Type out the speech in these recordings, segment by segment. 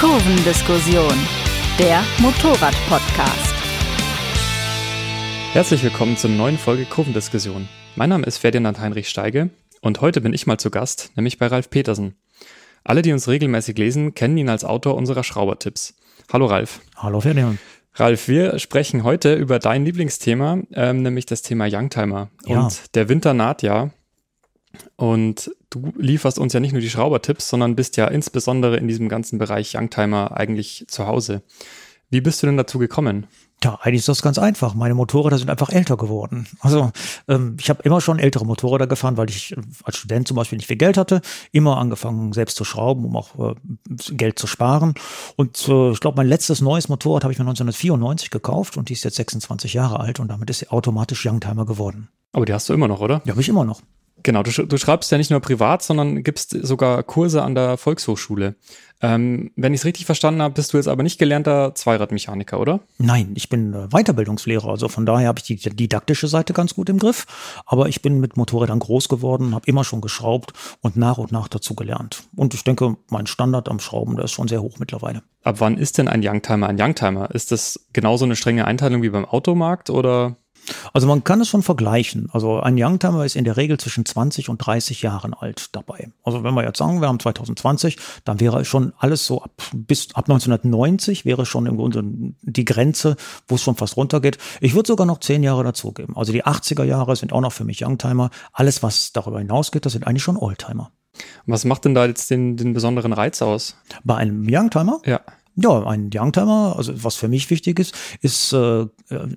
Kurvendiskussion, der Motorrad-Podcast. Herzlich willkommen zur neuen Folge Kurvendiskussion. Mein Name ist Ferdinand Heinrich Steige und heute bin ich mal zu Gast, nämlich bei Ralf Petersen. Alle, die uns regelmäßig lesen, kennen ihn als Autor unserer Schraubertipps. Hallo Ralf. Hallo Ferdinand. Ralf, wir sprechen heute über dein Lieblingsthema, ähm, nämlich das Thema Youngtimer. Ja. Und der Winter naht ja. Und du lieferst uns ja nicht nur die Schraubertipps, sondern bist ja insbesondere in diesem ganzen Bereich Youngtimer eigentlich zu Hause. Wie bist du denn dazu gekommen? Ja, eigentlich ist das ganz einfach. Meine Motorräder sind einfach älter geworden. Also ähm, ich habe immer schon ältere Motorräder gefahren, weil ich äh, als Student zum Beispiel nicht viel Geld hatte. Immer angefangen, selbst zu schrauben, um auch äh, Geld zu sparen. Und äh, ich glaube, mein letztes neues Motorrad habe ich mir 1994 gekauft und die ist jetzt 26 Jahre alt und damit ist sie automatisch Youngtimer geworden. Aber die hast du immer noch, oder? Die habe ich immer noch. Genau, du, du schreibst ja nicht nur privat, sondern gibst sogar Kurse an der Volkshochschule. Ähm, wenn ich es richtig verstanden habe, bist du jetzt aber nicht gelernter Zweiradmechaniker, oder? Nein, ich bin äh, Weiterbildungslehrer, also von daher habe ich die didaktische Seite ganz gut im Griff. Aber ich bin mit Motorrädern groß geworden, habe immer schon geschraubt und nach und nach dazu gelernt. Und ich denke, mein Standard am Schrauben, der ist schon sehr hoch mittlerweile. Ab wann ist denn ein Youngtimer ein Youngtimer? Ist das genauso eine strenge Einteilung wie beim Automarkt oder? Also man kann es schon vergleichen. Also ein Youngtimer ist in der Regel zwischen 20 und 30 Jahren alt dabei. Also wenn wir jetzt sagen, wir haben 2020, dann wäre schon alles so ab bis ab 1990 wäre schon im Grunde die Grenze, wo es schon fast runtergeht. Ich würde sogar noch zehn Jahre dazugeben. Also die 80er Jahre sind auch noch für mich Youngtimer. Alles, was darüber hinausgeht, das sind eigentlich schon Oldtimer. Was macht denn da jetzt den, den besonderen Reiz aus? Bei einem Youngtimer Ja. Ja, ein Youngtimer, also was für mich wichtig ist, ist äh,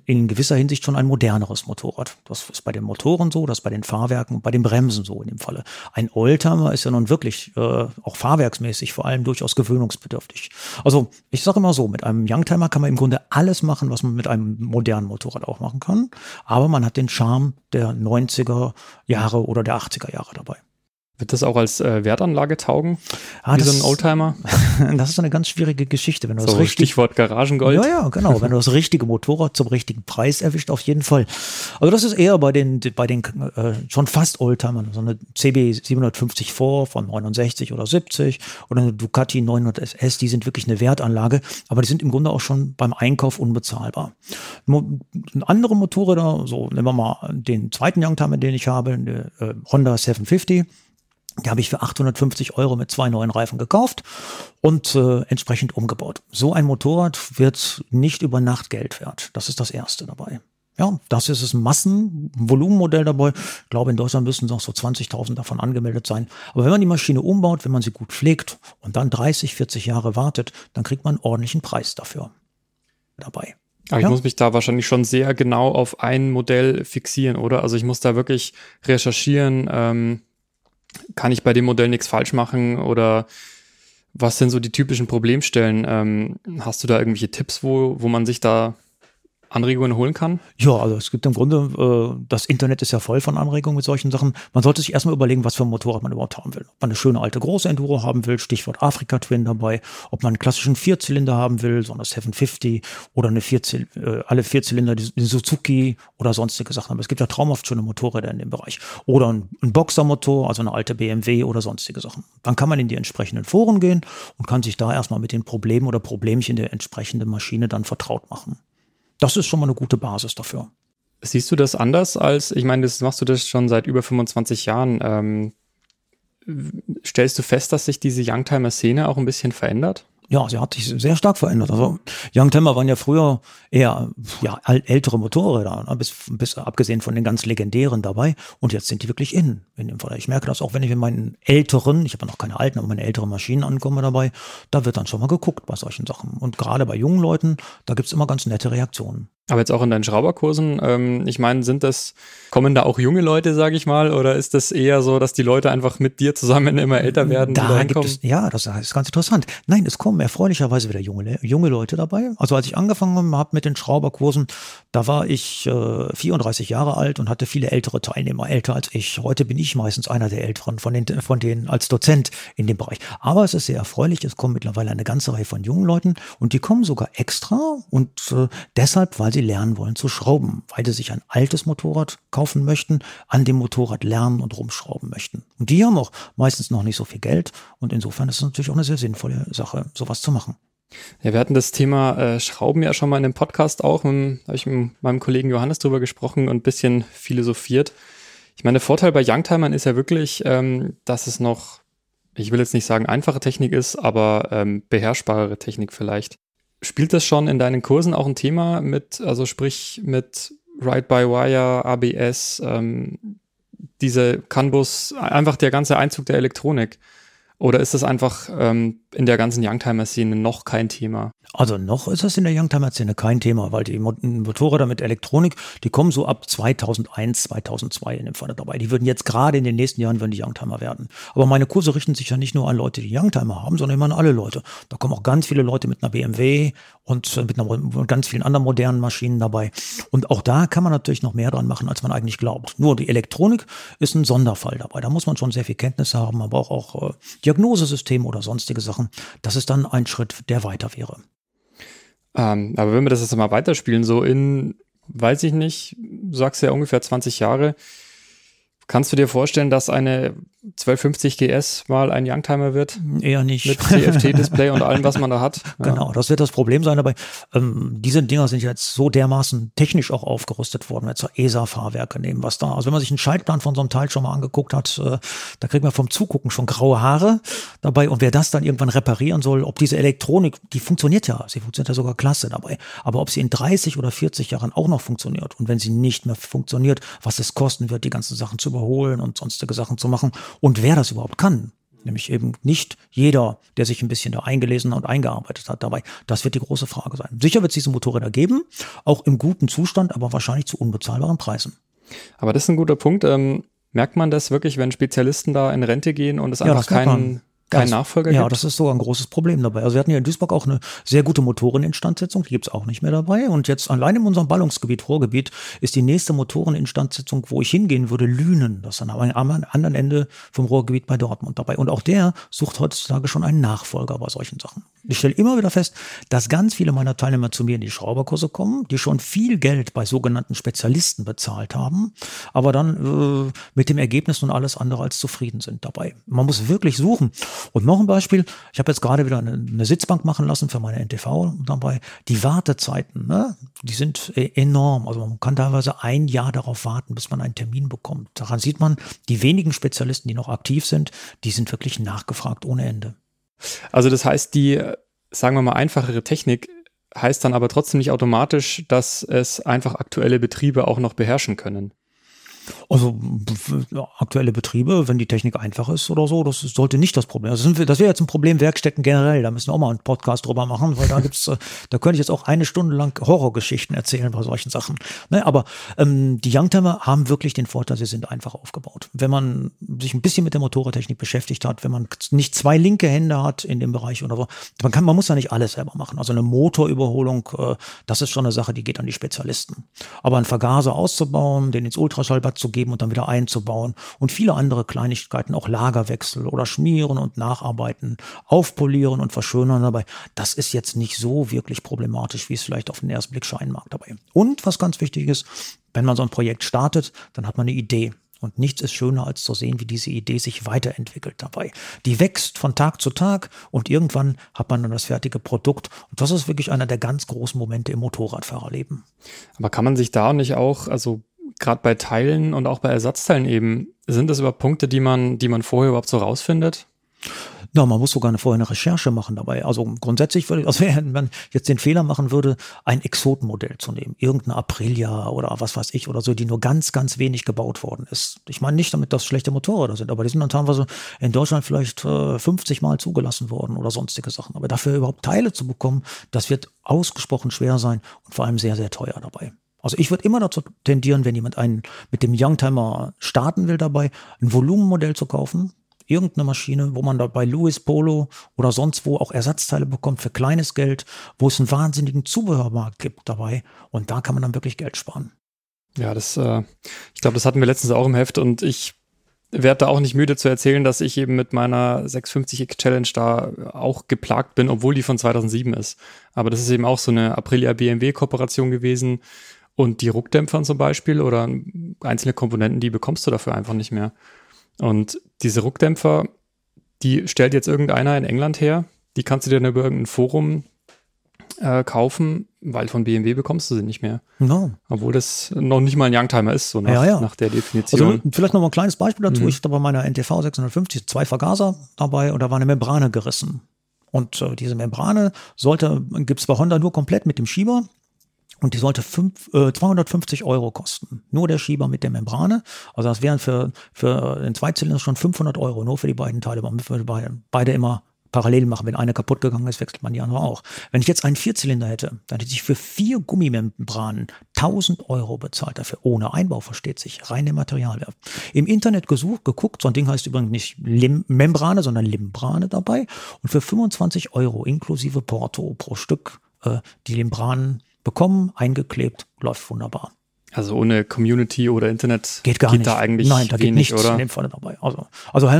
in gewisser Hinsicht schon ein moderneres Motorrad. Das ist bei den Motoren so, das ist bei den Fahrwerken, bei den Bremsen so in dem Falle. Ein Oldtimer ist ja nun wirklich äh, auch fahrwerksmäßig vor allem durchaus gewöhnungsbedürftig. Also ich sage immer so, mit einem Youngtimer kann man im Grunde alles machen, was man mit einem modernen Motorrad auch machen kann, aber man hat den Charme der 90er Jahre oder der 80er Jahre dabei. Wird das auch als äh, Wertanlage taugen? Ah, wie so das- ein Oldtimer? Das ist eine ganz schwierige Geschichte, wenn du das So richtig Stichwort Garagengold. Ja, ja, genau. Wenn du das richtige Motorrad zum richtigen Preis erwischt, auf jeden Fall. Also das ist eher bei den, bei den äh, schon fast Oldtimern, so eine CB 750 vor von 69 oder 70 oder eine Ducati 900 SS, die sind wirklich eine Wertanlage, aber die sind im Grunde auch schon beim Einkauf unbezahlbar. Mo andere Motorräder, so nehmen wir mal den zweiten Youngtimer, den ich habe, eine äh, Honda 750. Die habe ich für 850 Euro mit zwei neuen Reifen gekauft und äh, entsprechend umgebaut. So ein Motorrad wird nicht über Nacht Geld wert. Das ist das Erste dabei. Ja, das ist ein Massenvolumenmodell dabei. Ich glaube, in Deutschland müssen noch so 20.000 davon angemeldet sein. Aber wenn man die Maschine umbaut, wenn man sie gut pflegt und dann 30, 40 Jahre wartet, dann kriegt man einen ordentlichen Preis dafür dabei. Aber ich Ja. muss mich da wahrscheinlich schon sehr genau auf ein Modell fixieren, oder? Also ich muss da wirklich recherchieren, ähm, kann ich bei dem Modell nichts falsch machen oder was sind so die typischen Problemstellen? Ähm, hast du da irgendwelche Tipps, wo, wo man sich da Anregungen holen kann? Ja, also es gibt im Grunde, äh, das Internet ist ja voll von Anregungen mit solchen Sachen. Man sollte sich erstmal überlegen, was für ein Motorrad man überhaupt haben will. Ob man eine schöne alte große Enduro haben will, Stichwort Afrika Twin dabei, ob man einen klassischen Vierzylinder haben will, so eine 750 oder eine Vierzil äh, alle Vierzylinder, die, die Suzuki oder sonstige Sachen. Aber es gibt ja traumhaft schöne Motorräder in dem Bereich. Oder ein, ein Boxermotor, also eine alte BMW oder sonstige Sachen. Dann kann man in die entsprechenden Foren gehen und kann sich da erstmal mit den Problemen oder Problemchen der entsprechenden Maschine dann vertraut machen. Das ist schon mal eine gute Basis dafür. Siehst du das anders als, ich meine, das machst du das schon seit über 25 Jahren. Ähm, stellst du fest, dass sich diese Youngtimer-Szene auch ein bisschen verändert? Ja, sie hat sich sehr stark verändert. Also Youngtimer waren ja früher eher ja, äl- ältere Motorräder, ne, bis, bis abgesehen von den ganz legendären dabei. Und jetzt sind die wirklich in, in dem Fall. Ich merke das auch, wenn ich in meinen älteren, ich habe noch keine alten, aber meine älteren Maschinen ankomme dabei, da wird dann schon mal geguckt bei solchen Sachen. Und gerade bei jungen Leuten, da gibt's immer ganz nette Reaktionen. Aber jetzt auch in deinen Schrauberkursen, ähm, ich meine, sind das, kommen da auch junge Leute, sage ich mal, oder ist das eher so, dass die Leute einfach mit dir zusammen immer älter werden? Da gibt es, ja, das ist ganz interessant. Nein, es kommen erfreulicherweise wieder junge, junge Leute dabei. Also als ich angefangen habe mit den Schrauberkursen, da war ich äh, 34 Jahre alt und hatte viele ältere Teilnehmer, älter als ich. Heute bin ich meistens einer der Älteren von, den, von denen als Dozent in dem Bereich. Aber es ist sehr erfreulich, es kommen mittlerweile eine ganze Reihe von jungen Leuten und die kommen sogar extra und äh, deshalb, weil weil sie lernen wollen zu schrauben, weil sie sich ein altes Motorrad kaufen möchten, an dem Motorrad lernen und rumschrauben möchten. Und die haben auch meistens noch nicht so viel Geld und insofern ist es natürlich auch eine sehr sinnvolle Sache, sowas zu machen. Ja, wir hatten das Thema äh, Schrauben ja schon mal in dem Podcast auch. Da habe ich mit meinem Kollegen Johannes drüber gesprochen und ein bisschen philosophiert. Ich meine, der Vorteil bei Youngtimern ist ja wirklich, ähm, dass es noch, ich will jetzt nicht sagen einfache Technik ist, aber ähm, beherrschbarere Technik vielleicht. Spielt das schon in deinen Kursen auch ein Thema mit, also sprich mit Ride-by-Wire, ABS, ähm, diese CAN-Bus, einfach der ganze Einzug der Elektronik? Oder ist das einfach ähm, in der ganzen Youngtimer-Szene noch kein Thema? Also noch ist das in der Youngtimer-Szene kein Thema, weil die Motorräder mit Elektronik, die kommen so ab 2001, 2002 in dem Fall dabei. Die würden jetzt gerade in den nächsten Jahren würden die Youngtimer werden. Aber meine Kurse richten sich ja nicht nur an Leute, die Youngtimer haben, sondern immer an alle Leute. Da kommen auch ganz viele Leute mit einer BMW und mit, einer, ganz vielen anderen modernen Maschinen dabei. Und auch da kann man natürlich noch mehr dran machen, als man eigentlich glaubt. Nur die Elektronik ist ein Sonderfall dabei. Da muss man schon sehr viel Kenntnis haben, aber auch, auch äh, Diagnosesystem oder sonstige Sachen. Das ist dann ein Schritt, der weiter wäre. Ähm, aber wenn wir das jetzt mal weiterspielen, so in, weiß ich nicht, sagst du ja ungefähr 20 Jahre, kannst du dir vorstellen, dass eine 1250 GS mal ein Youngtimer wird. Eher nicht. Mit CFT-Display und allem, was man da hat. Ja. Genau, das wird das Problem sein. Aber ähm, diese Dinger sind jetzt so dermaßen technisch auch aufgerüstet worden, wenn wir ESA-Fahrwerke nehmen, was da. Also wenn man sich einen Schaltplan von so einem Teil schon mal angeguckt hat, äh, da kriegt man vom Zugucken schon graue Haare dabei. Und wer das dann irgendwann reparieren soll, ob diese Elektronik, die funktioniert ja, sie funktioniert ja sogar klasse dabei. Aber ob sie in 30 oder 40 Jahren auch noch funktioniert und wenn sie nicht mehr funktioniert, was es kosten wird, die ganzen Sachen zu überholen und sonstige Sachen zu machen und wer das überhaupt kann. Nämlich eben nicht jeder, der sich ein bisschen da eingelesen und eingearbeitet hat dabei. Das wird die große Frage sein. Sicher wird es diese Motorräder geben, auch im guten Zustand, aber wahrscheinlich zu unbezahlbaren Preisen. Aber das ist ein guter Punkt. Ähm, merkt man das wirklich, wenn Spezialisten da in Rente gehen und es ja, einfach keinen kein Nachfolger ja, gibt? Ja, das ist sogar ein großes Problem dabei. Also wir hatten ja in Duisburg auch eine sehr gute Motoreninstandsetzung, die gibt's auch nicht mehr dabei. Und jetzt allein in unserem Ballungsgebiet, Ruhrgebiet, ist die nächste Motoreninstandsetzung, wo ich hingehen würde, Lünen. Das ist am anderen Ende vom Ruhrgebiet bei Dortmund dabei. Und auch der sucht heutzutage schon einen Nachfolger bei solchen Sachen. Ich stelle immer wieder fest, dass ganz viele meiner Teilnehmer zu mir in die Schrauberkurse kommen, die schon viel Geld bei sogenannten Spezialisten bezahlt haben, aber dann äh, mit dem Ergebnis nun alles andere als zufrieden sind dabei. Man muss wirklich suchen. Und noch ein Beispiel, ich habe jetzt gerade wieder eine, eine, Sitzbank machen lassen für meine NTV dabei. Die Wartezeiten, ne, die sind äh, enorm. Also man kann teilweise ein Jahr darauf warten, bis man einen Termin bekommt. Daran sieht man, die wenigen Spezialisten, die noch aktiv sind, die sind wirklich nachgefragt ohne Ende. Also das heißt, die, sagen wir mal, einfachere Technik heißt dann aber trotzdem nicht automatisch, dass es einfach aktuelle Betriebe auch noch beherrschen können. Also aktuelle Betriebe, wenn die Technik einfach ist oder so, das sollte nicht das Problem. Das, das wäre jetzt ein Problem Werkstätten generell. Da müssen wir auch mal einen Podcast drüber machen, weil da gibt's, äh, da könnte ich jetzt auch eine Stunde lang Horrorgeschichten erzählen bei solchen Sachen. Ne, aber ähm, die Youngtimer haben wirklich den Vorteil, sie sind einfach aufgebaut. Wenn man sich ein bisschen mit der Motorradtechnik beschäftigt hat, wenn man nicht zwei linke Hände hat in dem Bereich oder so, man kann, man muss ja nicht alles selber machen. Also eine Motorüberholung, äh, das ist schon eine Sache, die geht an die Spezialisten. Aber einen Vergaser auszubauen, den ins Ultraschallbad zu geben und dann wieder einzubauen und viele andere Kleinigkeiten, auch Lagerwechsel oder schmieren und nacharbeiten, aufpolieren und verschönern dabei. Das ist jetzt nicht so wirklich problematisch, wie es vielleicht auf den ersten Blick scheinen mag dabei. Und was ganz wichtig ist, wenn man so ein Projekt startet, dann hat man eine Idee. Und nichts ist schöner, als zu sehen, wie diese Idee sich weiterentwickelt dabei. Die wächst von Tag zu Tag und irgendwann hat man dann das fertige Produkt. Und das ist wirklich einer der ganz großen Momente im Motorradfahrerleben. Aber kann man sich da nicht auch, also gerade bei Teilen und auch bei Ersatzteilen eben, sind das überhaupt Punkte, die man, die man vorher überhaupt so rausfindet? Ja, man muss sogar eine, vorher eine Recherche machen dabei. Also grundsätzlich würde ich, also wenn man jetzt den Fehler machen würde, ein Exotenmodell zu nehmen, irgendeine Aprilia oder was weiß ich oder so, die nur ganz, ganz wenig gebaut worden ist. Ich meine nicht damit, dass schlechte Motorräder sind, aber die sind dann teilweise in Deutschland vielleicht äh, 50 Mal zugelassen worden oder sonstige Sachen. Aber dafür überhaupt Teile zu bekommen, das wird ausgesprochen schwer sein und vor allem sehr, sehr teuer dabei. Also ich würde immer dazu tendieren, wenn jemand einen mit dem Youngtimer starten will dabei, ein Volumenmodell zu kaufen, irgendeine Maschine, wo man da bei Louis Polo oder sonst wo auch Ersatzteile bekommt für kleines Geld, wo es einen wahnsinnigen Zubehörmarkt gibt dabei und da kann man dann wirklich Geld sparen. Ja, das, äh, ich glaube, das hatten wir letztens auch im Heft und ich werde da auch nicht müde zu erzählen, dass ich eben mit meiner 650X Challenge da auch geplagt bin, obwohl die von 2007 ist. Aber das ist eben auch so eine Aprilia BMW Kooperation gewesen. Und die Ruckdämpfer zum Beispiel oder einzelne Komponenten, die bekommst du dafür einfach nicht mehr. Und diese Ruckdämpfer, die stellt jetzt irgendeiner in England her. Die kannst du dir dann über irgendein Forum äh, kaufen, weil von BMW bekommst du sie nicht mehr. No. Obwohl das noch nicht mal ein Youngtimer ist, so nach, Ja, ja. nach der Definition. Also vielleicht noch mal ein kleines Beispiel dazu. Mhm. Ich hatte bei meiner NTV 650 zwei Vergaser dabei und da war eine Membrane gerissen. Und äh, diese Membrane sollte, gibt's bei Honda nur komplett mit dem Schieber. Und die sollte fünf, äh, 250 Euro kosten. Nur der Schieber mit der Membrane. Also das wären für, für den Zweizylinder schon 500 Euro, nur für die beiden Teile. Man würde beide, immer parallel machen. Wenn eine kaputt gegangen ist, wechselt man die andere auch. Wenn ich jetzt einen Vierzylinder hätte, dann hätte ich für vier Gummimembranen 1000 Euro bezahlt dafür. Ohne Einbau, versteht sich. Reine Materialwert. Im Internet gesucht, geguckt. So ein Ding heißt übrigens nicht Lim Membrane, sondern Limbrane dabei. Und für 25 Euro inklusive Porto pro Stück äh, die Limbranen bekommen, eingeklebt, läuft wunderbar. Also ohne Community oder Internet Geht gar geht nicht. da eigentlich Nein, da geht wenig, nichts oder? in dem Falle dabei. Also, also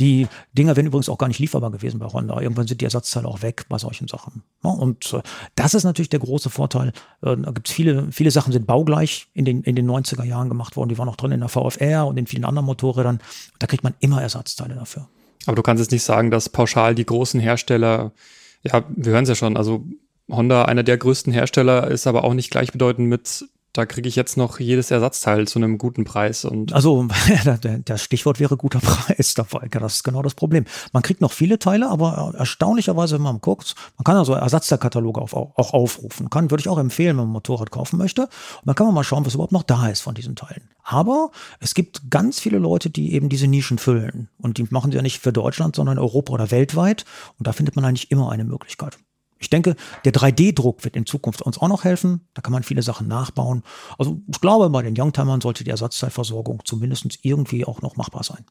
die Dinger wären übrigens auch gar nicht lieferbar gewesen bei Honda. Irgendwann sind die Ersatzteile auch weg bei solchen Sachen. Und äh, das ist natürlich der große Vorteil. Äh, da gibt's viele, viele Sachen sind baugleich in den, in den 90er Jahren gemacht worden. Die waren auch drin in der VFR und in vielen anderen Motorrädern. Da kriegt man immer Ersatzteile dafür. Aber du kannst jetzt nicht sagen, dass pauschal die großen Hersteller, ja, wir hören es ja schon, also Honda, einer der größten Hersteller, ist aber auch nicht gleichbedeutend mit, da kriege ich jetzt noch jedes Ersatzteil zu einem guten Preis. Und Also das Stichwort wäre guter Preis. Das ist genau das Problem. Man kriegt noch viele Teile, aber erstaunlicherweise, wenn man guckt, man kann also Ersatzteilkataloge auch aufrufen. Kann, würde ich auch empfehlen, wenn man ein Motorrad kaufen möchte. Und dann kann man mal schauen, was überhaupt noch da ist von diesen Teilen. Aber es gibt ganz viele Leute, die eben diese Nischen füllen. Und die machen sie ja nicht für Deutschland, sondern Europa oder weltweit. Und da findet man eigentlich immer eine Möglichkeit. Ich denke, der 3D-Druck wird in Zukunft uns auch noch helfen. Da kann man viele Sachen nachbauen. Also ich glaube, bei den Youngtimern sollte die Ersatzteilversorgung zumindest irgendwie auch noch machbar sein.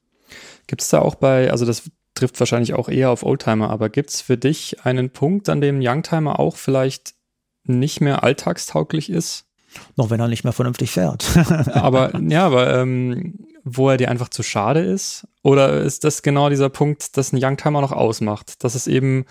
gibt es da auch bei, also das trifft wahrscheinlich auch eher auf Oldtimer, aber gibt es für dich einen Punkt, an dem Youngtimer auch vielleicht nicht mehr alltagstauglich ist? Noch wenn er nicht mehr vernünftig fährt. aber ja, aber ähm, wo er dir einfach zu schade ist? Oder ist das genau dieser Punkt, dass ein Youngtimer noch ausmacht? Dass es eben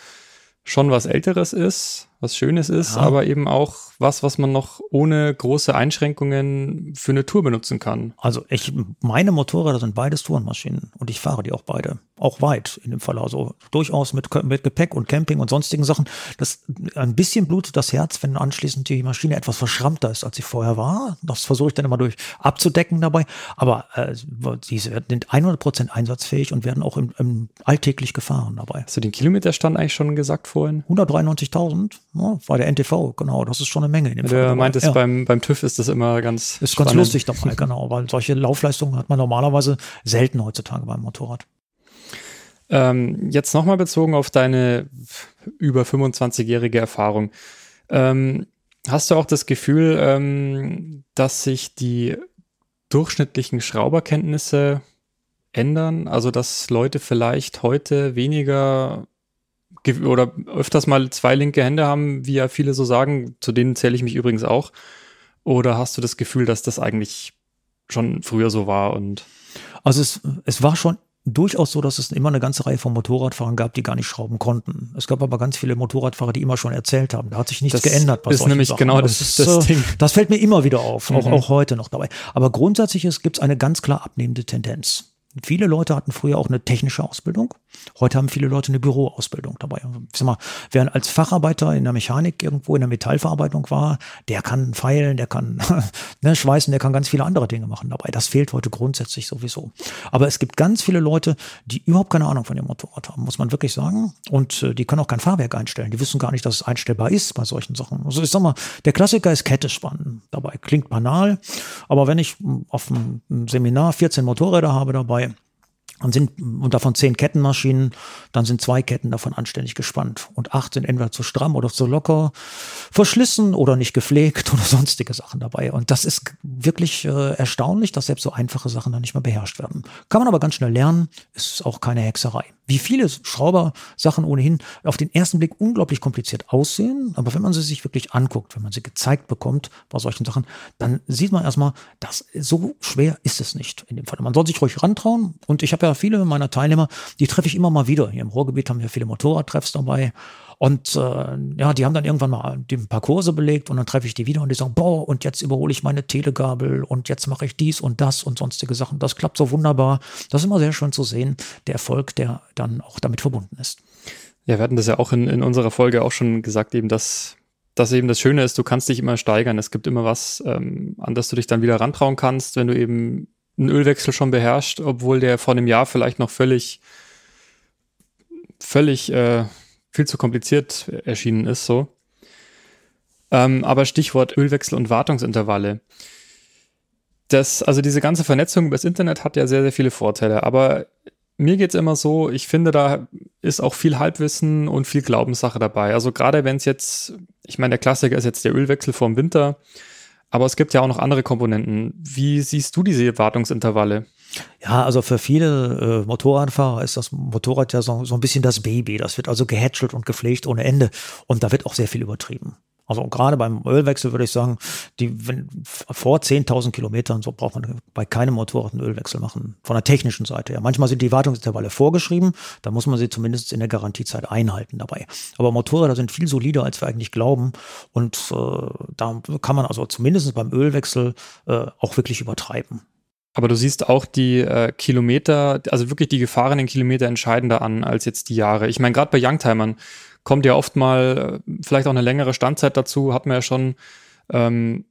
schon was Älteres ist, was Schönes ist, Ja. aber eben auch was, was man noch ohne große Einschränkungen für eine Tour benutzen kann. Also ich, meine Motorräder sind beides Tourenmaschinen und ich fahre die auch beide. Auch weit in dem Fall. Also durchaus mit, mit Gepäck und Camping und sonstigen Sachen. Das ein bisschen blutet das Herz, wenn anschließend die Maschine etwas verschrammter ist, als sie vorher war. Das versuche ich dann immer durch abzudecken dabei. Aber äh, diese sind 100% einsatzfähig und werden auch im, im alltäglich gefahren dabei. Hast du den Kilometerstand eigentlich schon gesagt vorhin? 193.000 ja, war der NTV, genau. Das ist schon eine Menge in dem Fall. Du dabei. meintest, Ja. beim, beim TÜV ist das immer ganz Ist ganz spannend. lustig dabei, genau, weil solche Laufleistungen hat man normalerweise selten heutzutage beim Motorrad. Ähm, jetzt nochmal bezogen auf deine über 25-jährige Erfahrung. Ähm, hast du auch das Gefühl, ähm, dass sich die durchschnittlichen Schrauberkenntnisse ändern? Also, dass Leute vielleicht heute weniger ge- oder öfters mal zwei linke Hände haben, wie ja viele so sagen, zu denen zähle ich mich übrigens auch. Oder hast du das Gefühl, dass das eigentlich schon früher so war und Also es, es war schon durchaus so, dass es immer eine ganze Reihe von Motorradfahrern gab, die gar nicht schrauben konnten. Es gab aber ganz viele Motorradfahrer, die immer schon erzählt haben. Da hat sich nichts Das geändert. bei ist nämlich Sachen. genau das- ist, das Ding. Das fällt mir immer wieder auf, auch, Mhm. auch heute noch dabei. Aber grundsätzlich gibt es eine ganz klar abnehmende Tendenz. Viele Leute hatten früher auch eine technische Ausbildung. Heute haben viele Leute eine Büroausbildung dabei. Ich sag mal, wer als Facharbeiter in der Mechanik irgendwo in der Metallverarbeitung war, der kann feilen, der kann ne, schweißen, der kann ganz viele andere Dinge machen dabei. Das fehlt heute grundsätzlich sowieso. Aber es gibt ganz viele Leute, die überhaupt keine Ahnung von dem Motorrad haben, muss man wirklich sagen. Und äh, die können auch kein Fahrwerk einstellen. Die wissen gar nicht, dass es einstellbar ist bei solchen Sachen. Also ich sag mal, der Klassiker ist Kette spannen dabei. Klingt banal, aber wenn ich mh, auf einem Seminar 14 Motorräder habe dabei, dann sind, und davon zehn Kettenmaschinen, dann sind zwei Ketten davon anständig gespannt. Und acht sind entweder zu stramm oder zu locker, verschlissen oder nicht gepflegt oder sonstige Sachen dabei. Und das ist wirklich äh, erstaunlich, dass selbst so einfache Sachen dann nicht mehr beherrscht werden. Kann man aber ganz schnell lernen, ist auch keine Hexerei. Wie viele Schraubersachen ohnehin auf den ersten Blick unglaublich kompliziert aussehen. Aber wenn man sie sich wirklich anguckt, wenn man sie gezeigt bekommt bei solchen Sachen, dann sieht man erstmal, dass so schwer ist es nicht in dem Fall. Man soll sich ruhig rantrauen. Und ich habe ja viele meiner Teilnehmer, die treffe ich immer mal wieder. Hier im Ruhrgebiet haben wir viele Motorradtreffs dabei. Und äh, ja, die haben dann irgendwann mal ein paar Kurse belegt und dann treffe ich die wieder und die sagen, boah, und jetzt überhole ich meine Telegabel und jetzt mache ich dies und das und sonstige Sachen. Das klappt so wunderbar. Das ist immer sehr schön zu sehen, der Erfolg, der dann auch damit verbunden ist. Ja, wir hatten das ja auch in, in unserer Folge auch schon gesagt, eben, dass dass eben das Schöne ist, du kannst dich immer steigern. Es gibt immer was, ähm, an das du dich dann wieder rantrauen kannst, wenn du eben einen Ölwechsel schon beherrschst, obwohl der vor einem Jahr vielleicht noch völlig, völlig äh, viel zu kompliziert erschienen ist, so. Ähm, aber Stichwort Ölwechsel und Wartungsintervalle. Das, also diese ganze Vernetzung übers Internet hat ja sehr, sehr viele Vorteile, aber mir geht's immer so, ich finde, da ist auch viel Halbwissen und viel Glaubenssache dabei. Also gerade wenn es jetzt, ich meine, der Klassiker ist jetzt der Ölwechsel vorm Winter, aber es gibt ja auch noch andere Komponenten. Wie siehst du diese Wartungsintervalle? Ja, also für viele äh, Motorradfahrer ist das Motorrad ja so, so ein bisschen das Baby. Das wird also gehätschelt und gepflegt ohne Ende. Und da wird auch sehr viel übertrieben. Also gerade beim Ölwechsel würde ich sagen, die, wenn, vor 10.000 Kilometern, so braucht man bei keinem Motorrad einen Ölwechsel machen. Von der technischen Seite her. Manchmal sind die Wartungsintervalle vorgeschrieben, da muss man sie zumindest in der Garantiezeit einhalten dabei. Aber Motorräder sind viel solider, als wir eigentlich glauben. Und äh, da kann man also zumindest beim Ölwechsel äh, auch wirklich übertreiben. Aber du siehst auch die äh, Kilometer, also wirklich die gefahrenen Kilometer entscheidender an als jetzt die Jahre. Ich meine, gerade bei Youngtimern kommt ja oft mal äh, vielleicht auch eine längere Standzeit dazu, hat man ja schon ähm,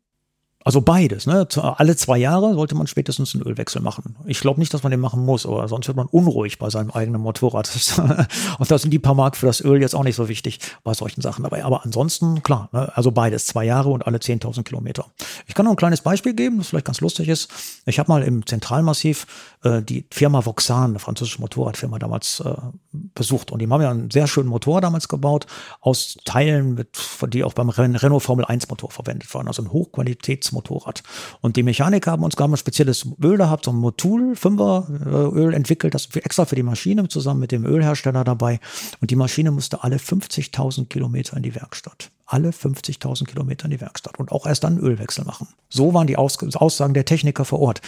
also beides, ne? Alle zwei Jahre sollte man spätestens einen Ölwechsel machen. Ich glaube nicht, dass man den machen muss, aber sonst wird man unruhig bei seinem eigenen Motorrad. Und da sind die paar Mark für das Öl jetzt auch nicht so wichtig bei solchen Sachen dabei. Aber ansonsten, klar, ne? also beides, zwei Jahre und alle 10.000 Kilometer. Ich kann noch ein kleines Beispiel geben, das vielleicht ganz lustig ist. Ich habe mal im Zentralmassiv äh, die Firma Voxan, eine französische Motorradfirma, damals äh, besucht. Und die haben ja einen sehr schönen Motor damals gebaut, aus Teilen, mit, die auch beim Renault Formel 1 Motor verwendet waren. Also ein Hochqualitäts Motorrad. Und die Mechaniker haben uns gar mal ein spezielles Öl gehabt, so ein Motul 5er äh, Öl entwickelt, das extra für die Maschine zusammen mit dem Ölhersteller dabei. Und die Maschine musste alle 50.000 Kilometer in die Werkstatt alle 50.000 Kilometer in die Werkstatt und auch erst dann Ölwechsel machen. So waren die Aussagen der Techniker vor Ort.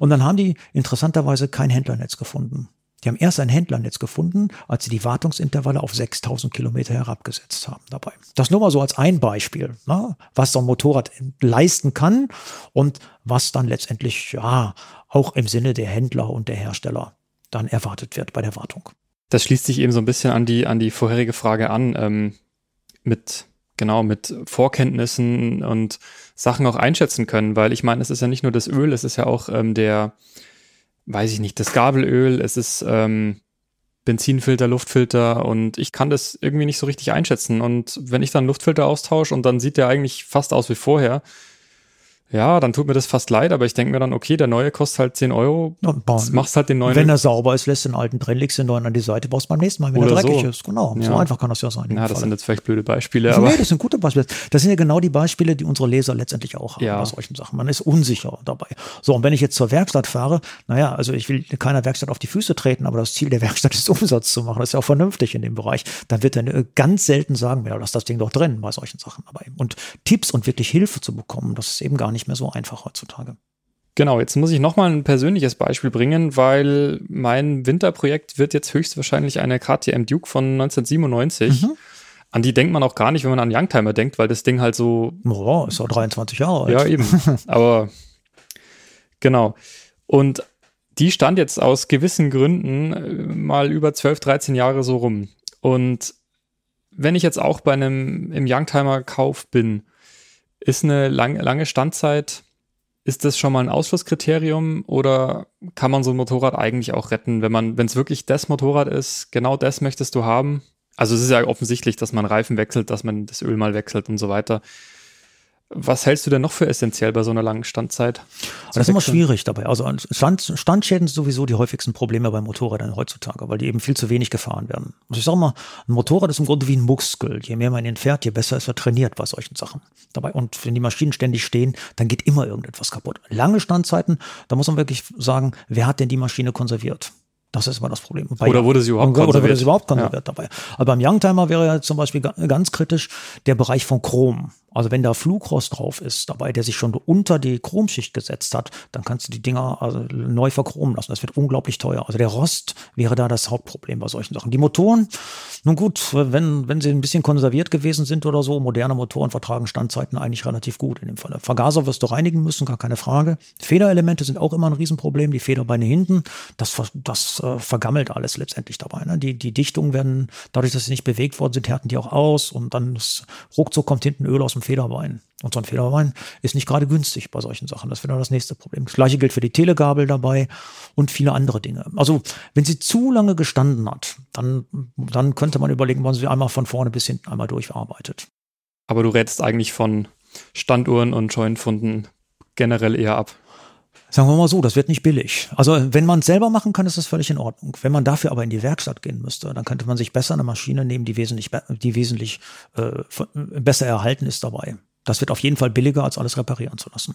Und dann haben die interessanterweise kein Händlernetz gefunden. Die haben erst ein Händlernetz gefunden, als sie die Wartungsintervalle auf 6000 Kilometer herabgesetzt haben dabei. Das nur mal so als ein Beispiel, ne, was so ein Motorrad leisten kann und was dann letztendlich ja auch im Sinne der Händler und der Hersteller dann erwartet wird bei der Wartung. Das schließt sich eben so ein bisschen an die, an die vorherige Frage an, ähm, mit, genau, mit Vorkenntnissen und Sachen auch einschätzen können, weil ich meine, es ist ja nicht nur das Öl, es ist ja auch ähm, der, weiß ich nicht, das Gabelöl, es ist ähm, Benzinfilter, Luftfilter und ich kann das irgendwie nicht so richtig einschätzen. Und wenn ich dann Luftfilter austausche und dann sieht der eigentlich fast aus wie vorher, ja, dann tut mir das fast leid, aber ich denke mir dann, okay, der neue kostet halt 10 Euro. Machst halt den neuen. Wenn er sauber ist, lässt den alten drin, legst den neuen an die Seite, baust beim nächsten Mal, wenn Oder er dreckig so. ist. Genau, Ja. so einfach kann das ja sein. Ja, das Falle. sind jetzt vielleicht blöde Beispiele, Nee, aber das sind gute Beispiele. Das sind ja genau die Beispiele, die unsere Leser letztendlich auch haben Ja. bei solchen Sachen. Man ist unsicher dabei. So, und wenn ich jetzt zur Werkstatt fahre, naja, also ich will keiner Werkstatt auf die Füße treten, aber das Ziel der Werkstatt ist, Umsatz zu machen. Das ist ja auch vernünftig in dem Bereich. Dann wird er ganz selten sagen, ja, lass das Ding doch drin bei solchen Sachen dabei. Und Tipps und wirklich Hilfe zu bekommen, das ist eben gar nicht mehr so einfach heutzutage. Genau, jetzt muss ich nochmal ein persönliches Beispiel bringen, weil mein Winterprojekt wird jetzt höchstwahrscheinlich eine KTM Duke von 1997. Mhm. An die denkt man auch gar nicht, wenn man an Youngtimer denkt, weil das Ding halt so Boah, ist doch 23 Jahre alt. Ja, eben. Aber genau. Und die stand jetzt aus gewissen Gründen äh, mal über 12, 13 Jahre so rum. Und wenn ich jetzt auch bei einem im Youngtimer-Kauf bin, ist eine lang, lange Standzeit, ist das schon mal ein Ausschlusskriterium oder kann man so ein Motorrad eigentlich auch retten, wenn man, wenn es wirklich das Motorrad ist, genau das möchtest du haben? Also es ist ja offensichtlich, dass man Reifen wechselt, dass man das Öl mal wechselt und so weiter. Was hältst du denn noch für essentiell bei so einer langen Standzeit? Das ist immer schwierig dabei. Also Stand, Standschäden sind sowieso die häufigsten Probleme bei Motorrädern heutzutage, weil die eben viel zu wenig gefahren werden. Also ich sage mal, ein Motorrad ist im Grunde wie ein Muskel. Je mehr man ihn fährt, je besser ist er trainiert bei solchen Sachen. Dabei und wenn die Maschinen ständig stehen, dann geht immer irgendetwas kaputt. Lange Standzeiten, da muss man wirklich sagen, wer hat denn die Maschine konserviert? Das ist immer das Problem. Bei oder wurde sie überhaupt konserviert? Oder wurde sie überhaupt konserviert ja. dabei? Aber beim Youngtimer wäre ja zum Beispiel ganz kritisch der Bereich von Chrom. Also wenn da Flugrost drauf ist, dabei, der sich schon unter die Chromschicht gesetzt hat, dann kannst du die Dinger also neu verchromen lassen. Das wird unglaublich teuer. Also der Rost wäre da das Hauptproblem bei solchen Sachen. Die Motoren, nun gut, wenn, wenn sie ein bisschen konserviert gewesen sind oder so, moderne Motoren vertragen Standzeiten eigentlich relativ gut in dem Fall. Vergaser wirst du reinigen müssen, gar keine Frage. Federelemente sind auch immer ein Riesenproblem. Die Federbeine hinten, das, das äh, vergammelt alles letztendlich dabei. Ne? Die, die Dichtungen werden, dadurch, dass sie nicht bewegt worden sind, härten die auch aus und dann ruckzuck kommt hinten Öl aus dem Federwein. Und so ein Federwein ist nicht gerade günstig bei solchen Sachen. Das wäre dann das nächste Problem. Das gleiche gilt für die Telegabel dabei und viele andere Dinge. Also, wenn sie zu lange gestanden hat, dann, dann könnte man überlegen, wann sie einmal von vorne bis hinten einmal durcharbeitet. Aber du rätst eigentlich von Standuhren und Scheunenfunden generell eher ab. Sagen wir mal so, das wird nicht billig. Also wenn man es selber machen kann, ist das völlig in Ordnung. Wenn man dafür aber in die Werkstatt gehen müsste, dann könnte man sich besser eine Maschine nehmen, die wesentlich, die wesentlich äh, besser erhalten ist dabei. Das wird auf jeden Fall billiger, als alles reparieren zu lassen.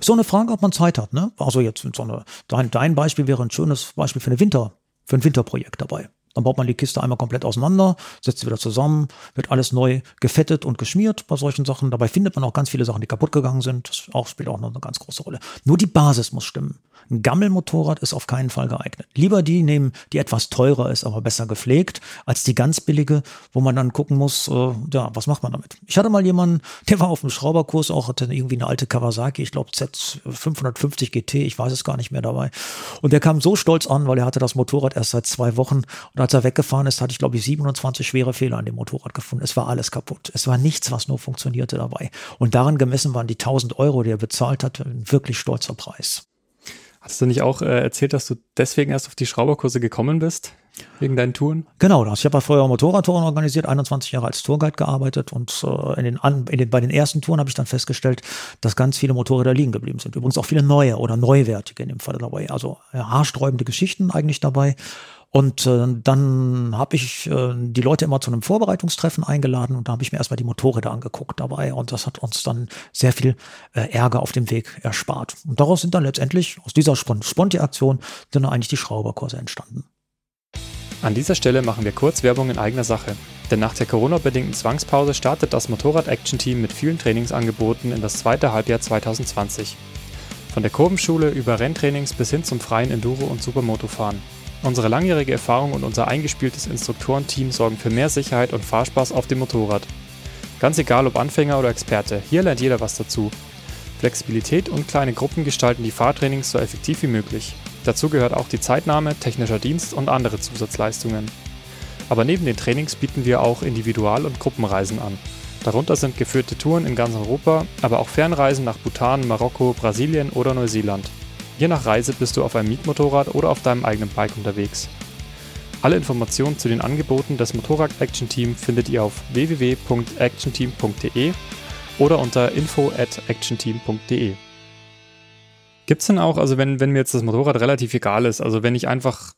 Ist so eine Frage, ob man Zeit hat. Ne? Also jetzt so eine, dein, dein Beispiel wäre ein schönes Beispiel für eine Winter, für ein Winterprojekt dabei. Dann baut man die Kiste einmal komplett auseinander, setzt sie wieder zusammen, wird alles neu gefettet und geschmiert bei solchen Sachen. Dabei findet man auch ganz viele Sachen, die kaputt gegangen sind. Das auch, spielt auch noch eine ganz große Rolle. Nur die Basis muss stimmen. Ein Gammelmotorrad ist auf keinen Fall geeignet. Lieber die nehmen, die etwas teurer ist, aber besser gepflegt, als die ganz billige, wo man dann gucken muss, äh, ja, was macht man damit? Ich hatte mal jemanden, der war auf dem Schrauberkurs, auch hatte irgendwie eine alte Kawasaki, ich glaube Z550 GT, ich weiß es gar nicht mehr dabei. Und der kam so stolz an, weil er hatte das Motorrad erst seit zwei Wochen und als er weggefahren ist, hatte ich glaube ich 27 schwere Fehler an dem Motorrad gefunden. Es war alles kaputt. Es war nichts, was nur funktionierte dabei. Und daran gemessen waren die 1000 Euro, die er bezahlt hat, ein wirklich stolzer Preis. Du nicht auch äh, erzählt, dass du deswegen erst auf die Schrauberkurse gekommen bist? Wegen deinen Touren? Genau, ich habe ja vorher Motorradtouren organisiert, 21 Jahre als Tourguide gearbeitet und äh, in den, an, in den, bei den ersten Touren habe ich dann festgestellt, dass ganz viele Motorräder liegen geblieben sind. Übrigens auch viele neue oder neuwertige in dem Fall dabei. Also ja, haarsträubende Geschichten eigentlich dabei. Und äh, dann habe ich äh, die Leute immer zu einem Vorbereitungstreffen eingeladen und da habe ich mir erstmal die Motorräder angeguckt dabei und das hat uns dann sehr viel äh, Ärger auf dem Weg erspart. Und daraus sind dann letztendlich aus dieser Sponti-Aktion dann eigentlich die Schrauberkurse entstanden. An dieser Stelle machen wir kurz Werbung in eigener Sache. Denn nach der Corona-bedingten Zwangspause startet das Motorrad-Action-Team mit vielen Trainingsangeboten in das zweite Halbjahr 2020. Von der Kurvenschule über Renntrainings bis hin zum freien Enduro- und Supermotofahren. Unsere langjährige Erfahrung und unser eingespieltes Instruktorenteam sorgen für mehr Sicherheit und Fahrspaß auf dem Motorrad. Ganz egal ob Anfänger oder Experte, hier lernt jeder was dazu. Flexibilität und kleine Gruppen gestalten die Fahrtrainings so effektiv wie möglich. Dazu gehört auch die Zeitnahme, technischer Dienst und andere Zusatzleistungen. Aber neben den Trainings bieten wir auch Individual- und Gruppenreisen an. Darunter sind geführte Touren in ganz Europa, aber auch Fernreisen nach Bhutan, Marokko, Brasilien oder Neuseeland. Je nach Reise bist du auf einem Mietmotorrad oder auf deinem eigenen Bike unterwegs. Alle Informationen zu den Angeboten des Motorrad Action Team findet ihr auf www.actionteam.de oder unter info at actionteam.de. Gibt es denn auch, also wenn, wenn mir jetzt das Motorrad relativ egal ist, also wenn ich einfach,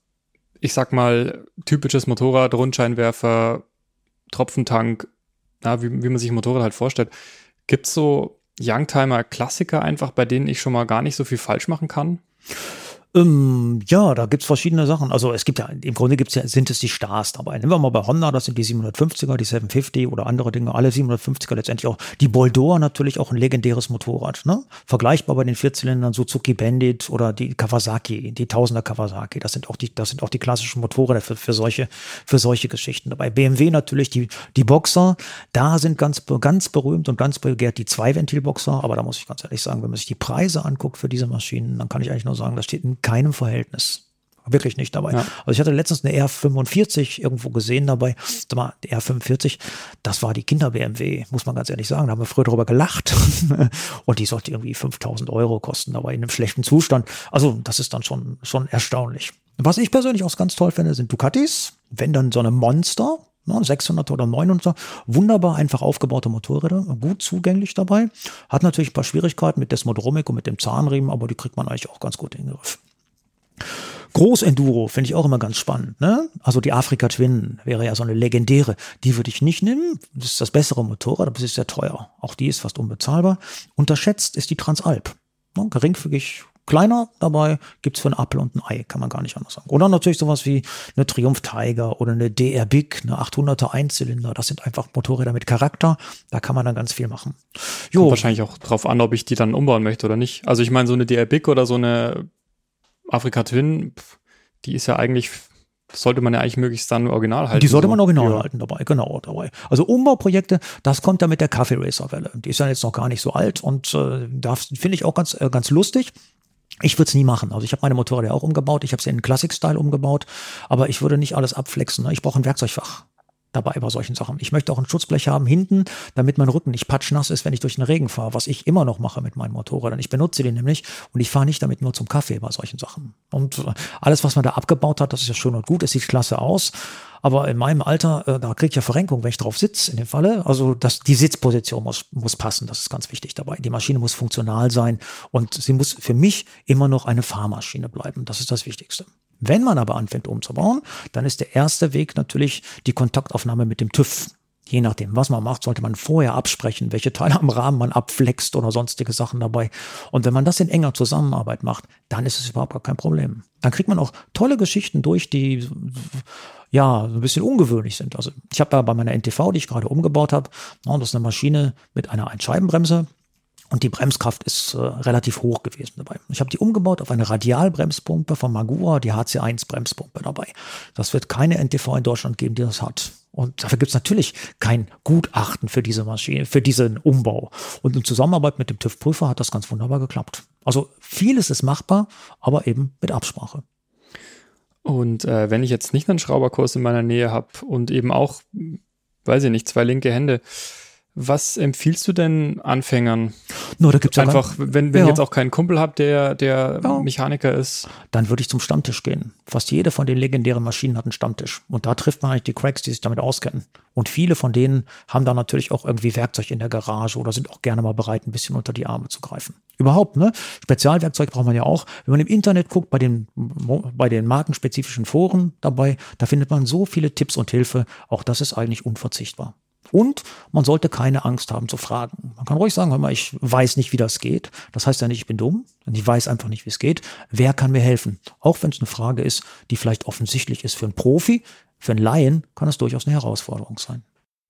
ich sag mal, typisches Motorrad, Rundscheinwerfer, Tropfentank, na, wie, wie man sich ein Motorrad halt vorstellt, gibt es so Youngtimer-Klassiker einfach, bei denen ich schon mal gar nicht so viel falsch machen kann? Ähm, ja, da gibt's verschiedene Sachen. Also es gibt ja, im Grunde gibt's ja, sind es die Stars dabei. Nehmen wir mal bei Honda, das sind die 750er, die 750 oder andere Dinge, alle 750er letztendlich auch. Die Boldor natürlich auch ein legendäres Motorrad, ne? Vergleichbar bei den Vierzylindern Suzuki Bandit oder die Kawasaki, die Tausender Kawasaki. Das sind auch die, das sind auch die klassischen Motorräder für, für solche, für solche Geschichten dabei. BMW natürlich die, die Boxer. Da sind ganz, ganz berühmt und ganz begehrt die Zwei-Ventil-Boxer. Aber da muss ich ganz ehrlich sagen, wenn man sich die Preise anguckt für diese Maschinen, dann kann ich eigentlich nur sagen, da steht ein keinem Verhältnis. Wirklich nicht dabei. Ja. Also ich hatte letztens eine R45 irgendwo gesehen dabei. Sag mal, die R45, das war die Kinder-BMW, muss man ganz ehrlich sagen. Da haben wir früher drüber gelacht. Und die sollte irgendwie 5000 Euro kosten, dabei in einem schlechten Zustand. Also das ist dann schon, schon erstaunlich. Was ich persönlich auch ganz toll finde, sind Ducatis. Wenn dann so eine Monster, 600 oder 900, wunderbar einfach aufgebaute Motorräder, gut zugänglich dabei. Hat natürlich ein paar Schwierigkeiten mit Desmodromic und mit dem Zahnriemen, aber die kriegt man eigentlich auch ganz gut in den Griff. Großenduro finde ich auch immer ganz spannend. Ne? Also die Afrika Twin wäre ja so eine legendäre. Die würde ich nicht nehmen. Das ist das bessere Motorrad, aber es ist sehr teuer. Auch die ist fast unbezahlbar. Unterschätzt ist die Transalp. Ne? Geringfügig kleiner dabei, gibt's für einen Apfel und ein Ei, kann man gar nicht anders sagen. Oder natürlich sowas wie eine Triumph Tiger oder eine DR Big, eine 800er Einzylinder. Das sind einfach Motorräder mit Charakter. Da kann man dann ganz viel machen. Jo. Kommt wahrscheinlich auch drauf an, ob ich die dann umbauen möchte oder nicht. Also ich meine, so eine DR Big oder so eine Afrika Twin, die ist ja eigentlich sollte man ja eigentlich möglichst dann original halten. Die sollte man original ja. halten dabei, genau dabei. Also Umbauprojekte, das kommt da mit der Kaffee Racer Welle. Die ist ja jetzt noch gar nicht so alt und äh, da finde ich auch ganz, äh, ganz lustig. Ich würde es nie machen. Also ich habe meine Motorräder auch umgebaut. Ich habe sie in Classic-Style umgebaut. Aber ich würde nicht alles abflexen. Ne? Ich brauche ein Werkzeugfach dabei bei solchen Sachen. Ich möchte auch ein Schutzblech haben hinten, damit mein Rücken nicht patschnass ist, wenn ich durch den Regen fahre, was ich immer noch mache mit meinen Motorrädern. Ich benutze den nämlich und ich fahre nicht damit nur zum Kaffee bei solchen Sachen. Und äh, alles, was man da abgebaut hat, das ist ja schön und gut, es sieht klasse aus. Aber in meinem Alter, äh, da kriege ich ja Verrenkung, wenn ich drauf sitze in dem Falle. Also das, die Sitzposition muss, muss passen, das ist ganz wichtig dabei. Die Maschine muss funktional sein und sie muss für mich immer noch eine Fahrmaschine bleiben. Das ist das Wichtigste. Wenn man aber anfängt umzubauen, dann ist der erste Weg natürlich die Kontaktaufnahme mit dem TÜV. Je nachdem, was man macht, sollte man vorher absprechen, welche Teile am Rahmen man abflext oder sonstige Sachen dabei. Und wenn man das in enger Zusammenarbeit macht, dann ist es überhaupt gar kein Problem. Dann kriegt man auch tolle Geschichten durch, die ja ein bisschen ungewöhnlich sind. Also ich habe da bei meiner NTV, die ich gerade umgebaut habe, das ist eine Maschine mit einer Einscheibenbremse, und die Bremskraft ist äh, relativ hoch gewesen dabei. Ich habe die umgebaut auf eine Radialbremspumpe von Magura, die HC1 Bremspumpe dabei. Das wird keine NTV in Deutschland geben, die das hat. Und dafür gibt es natürlich kein Gutachten für diese Maschine, für diesen Umbau. Und in Zusammenarbeit mit dem TÜV-Prüfer hat das ganz wunderbar geklappt. Also vieles ist machbar, aber eben mit Absprache. Und äh, wenn ich jetzt nicht einen Schrauberkurs in meiner Nähe habe und eben auch, weiß ich nicht, zwei linke Hände, was empfiehlst du denn Anfängern? Nur, da gibt's ja einfach, wenn, wenn ja. jetzt auch keinen Kumpel habe, der, der ja. Mechaniker ist. Dann würde ich zum Stammtisch gehen. Fast jede von den legendären Maschinen hat einen Stammtisch. Und da trifft man eigentlich die Cracks, die sich damit auskennen. Und viele von denen haben da natürlich auch irgendwie Werkzeug in der Garage oder sind auch gerne mal bereit, ein bisschen unter die Arme zu greifen. Überhaupt, ne? Spezialwerkzeug braucht man ja auch. Wenn man im Internet guckt, bei den, bei den markenspezifischen Foren dabei, da findet man so viele Tipps und Hilfe. Auch das ist eigentlich unverzichtbar. Und man sollte keine Angst haben zu fragen. Man kann ruhig sagen, hör mal, ich weiß nicht, wie das geht. Das heißt ja nicht, ich bin dumm. Ich weiß einfach nicht, wie es geht. Wer kann mir helfen? Auch wenn es eine Frage ist, die vielleicht offensichtlich ist für einen Profi, für einen Laien kann es durchaus eine Herausforderung sein.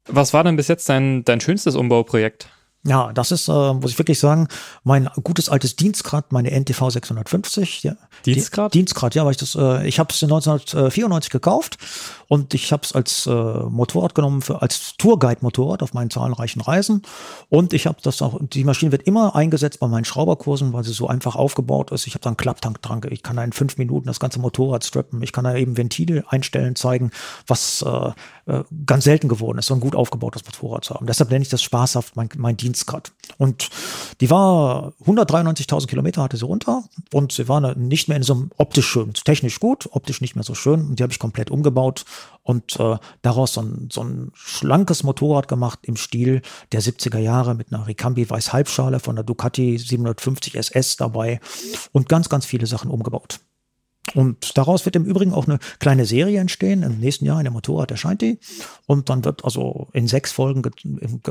Was war denn bis jetzt dein, dein schönstes Umbauprojekt? Ja, das ist, äh, muss ich wirklich sagen, mein gutes altes Dienstgrad, meine NTV 650. Ja. Dienstgrad? Die, Dienstgrad, ja, weil ich das, äh, ich habe es 1994 gekauft und ich habe es als äh, Motorrad genommen, für, als Tourguide-Motorrad auf meinen zahlreichen Reisen. Und ich habe das auch, die Maschine wird immer eingesetzt bei meinen Schrauberkursen, weil sie so einfach aufgebaut ist. Ich habe da einen Klapptank dran. Ich kann da in fünf Minuten das ganze Motorrad strappen. Ich kann da eben Ventile einstellen, zeigen, was äh, äh, ganz selten geworden ist, so ein gut aufgebautes Motorrad zu haben. Deshalb nenne ich das spaßhaft mein, mein Dienst Dienstgrad. Und die war 193.000 Kilometer hatte sie runter und sie war nicht mehr in so einem optisch schön, technisch gut, optisch nicht mehr so schön. Und die habe ich komplett umgebaut und äh, daraus so ein, so ein schlankes Motorrad gemacht im Stil der 70er Jahre mit einer Ricambi Weiß Halbschale von der Ducati 750 SS dabei und ganz, ganz viele Sachen umgebaut. Und daraus wird im Übrigen auch eine kleine Serie entstehen. Im nächsten Jahr in der Motorrad erscheint die. Und dann wird also in sechs Folgen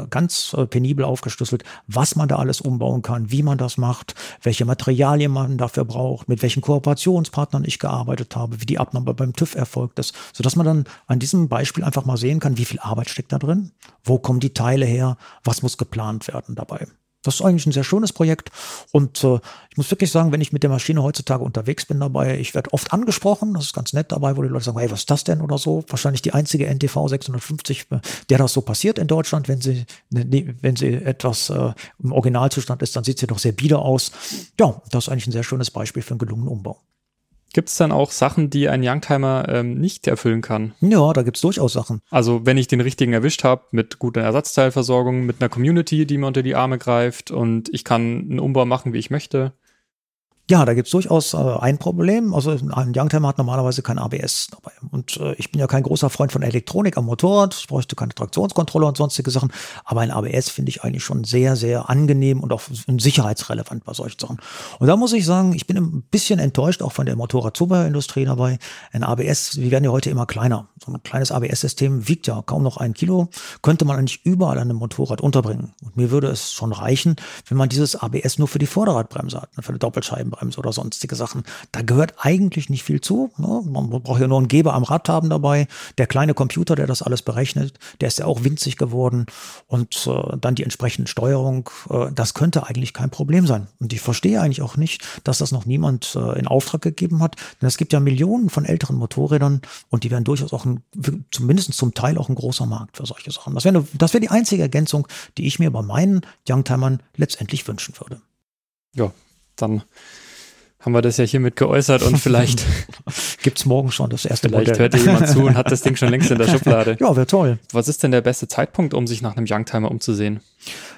ganz äh, penibel aufgeschlüsselt, was man da alles umbauen kann, wie man das macht, welche Materialien man dafür braucht, mit welchen Kooperationspartnern ich gearbeitet habe, wie die Abnahme beim TÜV erfolgt ist, sodass man dann an diesem Beispiel einfach mal sehen kann, wie viel Arbeit steckt da drin, wo kommen die Teile her, was muss geplant werden dabei. Das ist eigentlich ein sehr schönes Projekt. Und äh, ich muss wirklich sagen, wenn ich mit der Maschine heutzutage unterwegs bin dabei, ich werde oft angesprochen. Das ist ganz nett dabei, wo die Leute sagen, hey, was ist das denn oder so? Wahrscheinlich die einzige NTV 650, äh, der das so passiert in Deutschland. Wenn sie, ne, wenn sie etwas äh, im Originalzustand ist, dann sieht sie doch sehr bieder aus. Ja, das ist eigentlich ein sehr schönes Beispiel für einen gelungenen Umbau. Gibt es dann auch Sachen, die ein Youngtimer ähm, nicht erfüllen kann? Ja, da gibt es durchaus Sachen. Also wenn ich den richtigen erwischt habe, mit guter Ersatzteilversorgung, mit einer Community, die mir unter die Arme greift und ich kann einen Umbau machen, wie ich möchte. Ja, da gibt's durchaus äh, ein Problem. Also ein Youngtimer hat normalerweise kein ABS dabei. Und äh, ich bin ja kein großer Freund von Elektronik am Motorrad. Ich bräuchte keine Traktionskontrolle und sonstige Sachen. Aber ein ABS finde ich eigentlich schon sehr, sehr angenehm und auch sicherheitsrelevant bei solchen Sachen. Und da muss ich sagen, ich bin ein bisschen enttäuscht auch von der Motorradzubehörindustrie dabei. Ein ABS, wir werden ja heute immer kleiner. So ein kleines ABS-System wiegt ja kaum noch ein Kilo. Könnte man eigentlich überall an einem Motorrad unterbringen. Und mir würde es schon reichen, wenn man dieses ABS nur für die Vorderradbremse hat, für die Doppelscheibenbremse. Handbremse oder sonstige Sachen. Da gehört eigentlich nicht viel zu. Ne? Man braucht ja nur einen Geber am Rad haben dabei. Der kleine Computer, der das alles berechnet, der ist ja auch winzig geworden. Und äh, dann die entsprechende Steuerung, äh, das könnte eigentlich kein Problem sein. Und ich verstehe eigentlich auch nicht, dass das noch niemand äh, in Auftrag gegeben hat. Denn es gibt ja Millionen von älteren Motorrädern und die werden durchaus auch ein, zumindest zum Teil auch ein großer Markt für solche Sachen. Das wäre das wäre die einzige Ergänzung, die ich mir bei meinen Youngtimern letztendlich wünschen würde. Ja, dann haben wir das ja hiermit geäußert und vielleicht gibt es morgen schon das erste vielleicht Modell. hört ja jemand zu und hat das Ding schon längst in der Schublade. ja, wäre toll. Was ist denn der beste Zeitpunkt, um sich nach einem Youngtimer umzusehen?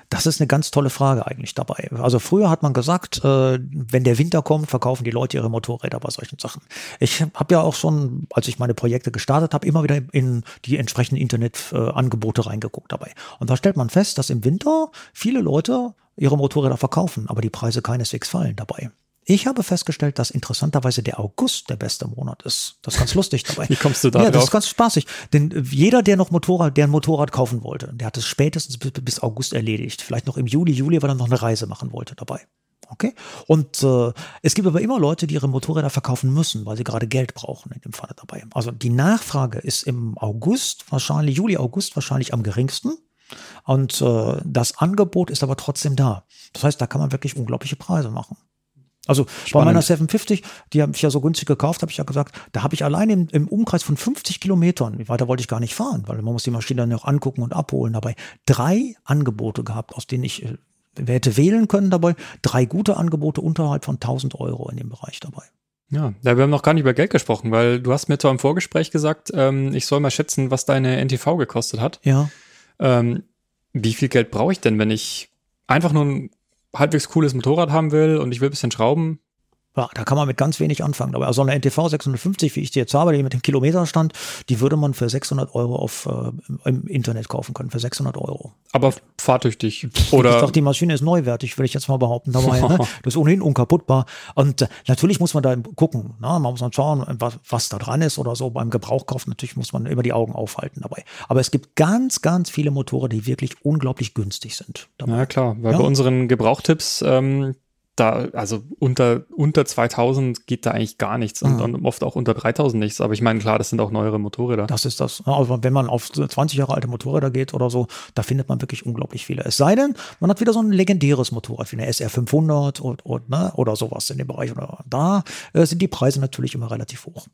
Das ist eine ganz tolle Frage eigentlich dabei. Also früher hat man gesagt, äh, wenn der Winter kommt, verkaufen die Leute ihre Motorräder bei solchen Sachen. Ich habe ja auch schon, als ich meine Projekte gestartet habe, immer wieder in die entsprechenden Internetangebote äh, reingeguckt dabei. Und da stellt man fest, dass im Winter viele Leute ihre Motorräder verkaufen, aber die Preise keineswegs fallen dabei. Ich habe festgestellt, dass interessanterweise der August der beste Monat ist. Das ist ganz lustig dabei. Wie kommst du da Ja, drauf? das ist ganz spaßig. Denn jeder, der noch Motorrad, der ein Motorrad kaufen wollte, der hat es spätestens bis, bis August erledigt. Vielleicht noch im Juli, Juli, weil er noch eine Reise machen wollte dabei. Okay? Und äh, es gibt aber immer Leute, die ihre Motorräder verkaufen müssen, weil sie gerade Geld brauchen in dem Falle dabei. Also die Nachfrage ist im August wahrscheinlich, Juli, August wahrscheinlich am geringsten. Und äh, das Angebot ist aber trotzdem da. Das heißt, da kann man wirklich unglaubliche Preise machen. Also bei Spannend. meiner 750, die habe ich ja so günstig gekauft, habe ich ja gesagt, da habe ich allein im, im Umkreis von 50 Kilometern, weiter wollte ich gar nicht fahren, weil man muss die Maschine dann ja auch angucken und abholen dabei, drei Angebote gehabt, aus denen ich äh, hätte wählen können dabei, drei gute Angebote unterhalb von 1000 Euro in dem Bereich dabei. Ja, ja, wir haben noch gar nicht über Geld gesprochen, weil du hast mir zwar im Vorgespräch gesagt, ähm, ich soll mal schätzen, was deine NTV gekostet hat. Ja. Ähm, wie viel Geld brauche ich denn, wenn ich einfach nur ein halbwegs cooles Motorrad haben will und ich will ein bisschen schrauben? Ja, da kann man mit ganz wenig anfangen. Aber so eine NTV 650, wie ich die jetzt habe, die mit dem Kilometerstand, die würde man für 600 Euro auf, äh, im Internet kaufen können, für 600 Euro. Aber fahrtüchtig. Ich Oder dachte, die Maschine ist neuwertig, will ich jetzt mal behaupten dabei. Ne? Das ist ohnehin unkaputtbar. Und äh, natürlich muss man da gucken. Ne? Man muss dann schauen, was, was da dran ist oder so. Beim Gebrauchkauf natürlich muss man immer die Augen aufhalten dabei. Aber es gibt ganz, ganz viele Motoren, die wirklich unglaublich günstig sind. Dabei. Ja, klar, weil Ja. bei unseren Gebrauchtipps, ähm, da, also unter, unter 2000 geht da eigentlich gar nichts und, Mhm. und oft auch unter 3000 nichts. Aber ich meine, klar, das sind auch neuere Motorräder. Das ist das. Ja, Also wenn man auf so 20 Jahre alte Motorräder geht oder so, da findet man wirklich unglaublich viele. Es sei denn, man hat wieder so ein legendäres Motorrad wie eine SR500 und, und, ne, oder sowas in dem Bereich. Oder da äh, sind die Preise natürlich immer relativ hoch.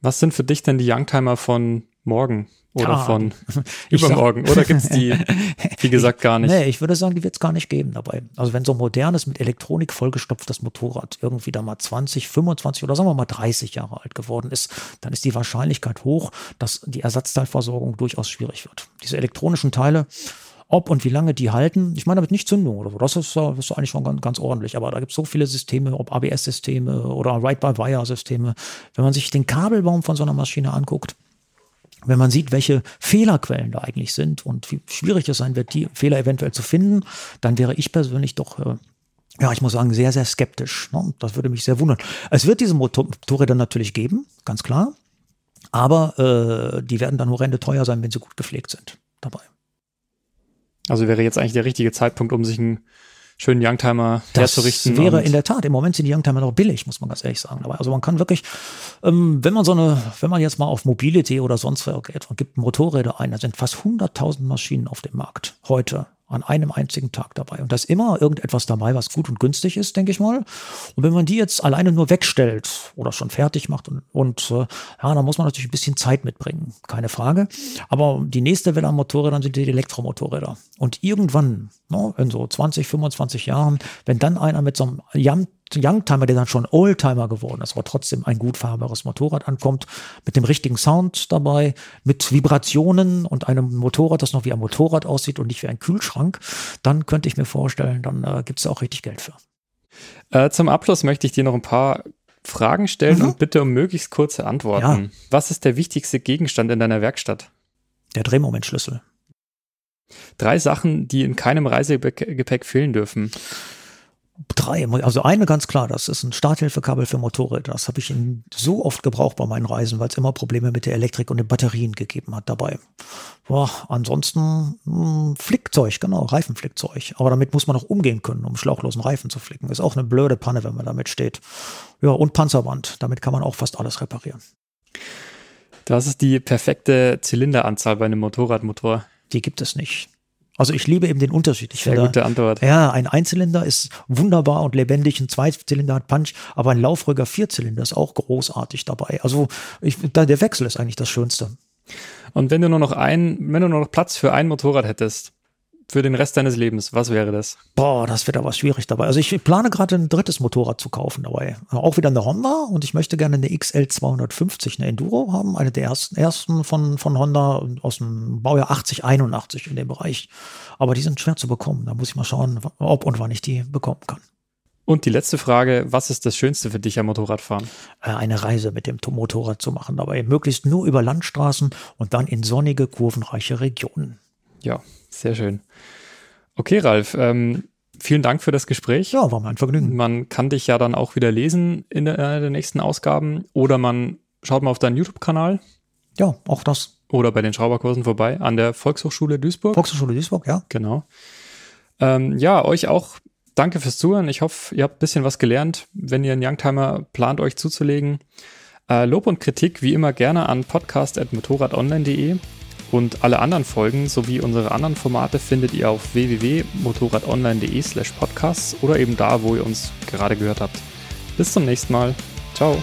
Was sind für dich denn die Youngtimer von morgen oder Ja, von ich sag- übermorgen? Oder gibt's die, wie gesagt, gar nicht? Nee, ich würde sagen, die wird es gar nicht geben dabei. Also wenn so ein modernes, mit Elektronik vollgestopftes Motorrad irgendwie da mal 20, 25 oder sagen wir mal 30 Jahre alt geworden ist, dann ist die Wahrscheinlichkeit hoch, dass die Ersatzteilversorgung durchaus schwierig wird. Diese elektronischen Teile, ob und wie lange die halten, ich meine damit nicht Zündung oder so, das ist, das ist eigentlich schon ganz, ganz ordentlich, aber da gibt es so viele Systeme, ob ABS-Systeme oder Ride-by-Wire-Systeme. Wenn man sich den Kabelbaum von so einer Maschine anguckt, wenn man sieht, welche Fehlerquellen da eigentlich sind und wie schwierig es sein wird, die Fehler eventuell zu finden, dann wäre ich persönlich doch, äh, ja, ich muss sagen, sehr, sehr skeptisch. Ne? Das würde mich sehr wundern. Es wird diese Motor Motorräder natürlich geben, ganz klar. Aber äh, die werden dann horrende teuer sein, wenn sie gut gepflegt sind dabei. Also wäre jetzt eigentlich der richtige Zeitpunkt, um sich einen schönen Youngtimer Das herzurichten. wäre und- in der Tat, im Moment sind die Youngtimer noch billig, muss man ganz ehrlich sagen. dabei. Also man kann wirklich, ähm, wenn man so eine, wenn man jetzt mal auf Mobility oder sonst wo geht und gibt Motorräder ein, da sind fast 100.000 Maschinen auf dem Markt heute an einem einzigen Tag dabei. Und da ist immer irgendetwas dabei, was gut und günstig ist, denke ich mal. Und wenn man die jetzt alleine nur wegstellt oder schon fertig macht und, und äh, ja, dann muss man natürlich ein bisschen Zeit mitbringen, keine Frage. Aber die nächste Welle an Motorrädern sind die Elektromotorräder. Und irgendwann, ne, in so 20, 25 Jahren, wenn dann einer mit so einem Young- Youngtimer, der dann schon Oldtimer geworden ist, aber trotzdem ein gut fahrbares Motorrad ankommt, mit dem richtigen Sound dabei, mit Vibrationen und einem Motorrad, das noch wie ein Motorrad aussieht und nicht wie ein Kühlschrank, dann könnte ich mir vorstellen, dann äh, gibt es da auch richtig Geld für. Äh, zum Abschluss möchte ich dir noch ein paar Fragen stellen Mhm. und bitte um möglichst kurze Antworten. Ja. Was ist der wichtigste Gegenstand in deiner Werkstatt? Der Drehmomentschlüssel. Drei Sachen, die in keinem Reisegepäck fehlen dürfen. Drei, also eine ganz klar, das ist ein Starthilfekabel für Motorräder. Das habe ich so oft gebraucht bei meinen Reisen, weil es immer Probleme mit der Elektrik und den Batterien gegeben hat dabei. Boah, ansonsten mh, hm, Flickzeug, genau, Reifenflickzeug. Aber damit muss man auch umgehen können, um schlauchlosen Reifen zu flicken. Ist auch eine blöde Panne, wenn man damit steht. Ja, und Panzerband, damit kann man auch fast alles reparieren. Das ist die perfekte Zylinderanzahl bei einem Motorradmotor. Die gibt es nicht. Also ich liebe eben den Unterschied. Ich Sehr finde, gute Antwort. Ja, ein Einzylinder ist wunderbar und lebendig, ein Zweizylinder hat Punch, aber ein laufruhiger Vierzylinder ist auch großartig dabei. Also ich, der Wechsel ist eigentlich das Schönste. Und wenn du nur noch ein, wenn du nur noch Platz für ein Motorrad hättest, für den Rest deines Lebens, was wäre das? Boah, das wird aber schwierig dabei. Also ich plane gerade ein drittes Motorrad zu kaufen dabei. Auch wieder eine Honda und ich möchte gerne eine XL 250, eine Enduro haben, eine der ersten, ersten von, von Honda aus dem Baujahr 80, 81 in dem Bereich. Aber die sind schwer zu bekommen. Da muss ich mal schauen, ob und wann ich die bekommen kann. Und die letzte Frage, was ist das Schönste für dich am Motorradfahren? Äh, eine Reise mit dem Motorrad zu machen, dabei möglichst nur über Landstraßen und dann in sonnige, kurvenreiche Regionen. Ja, sehr schön. Okay, Ralf, ähm, vielen Dank für das Gespräch. Ja, war mein Vergnügen. Man kann dich ja dann auch wieder lesen in der, äh, der nächsten Ausgaben oder man schaut mal auf deinen YouTube-Kanal. Ja, auch das. Oder bei den Schrauberkursen vorbei an der Volkshochschule Duisburg. Volkshochschule Duisburg, ja. Genau. Ähm, ja, euch auch danke fürs Zuhören. Ich hoffe, ihr habt ein bisschen was gelernt. Wenn ihr einen Youngtimer plant, euch zuzulegen. Äh, Lob und Kritik wie immer gerne an podcast.motorradonline.de. Und alle anderen Folgen sowie unsere anderen Formate findet ihr auf www.motorradonline.de slash podcasts oder eben da, wo ihr uns gerade gehört habt. Bis zum nächsten Mal. Ciao.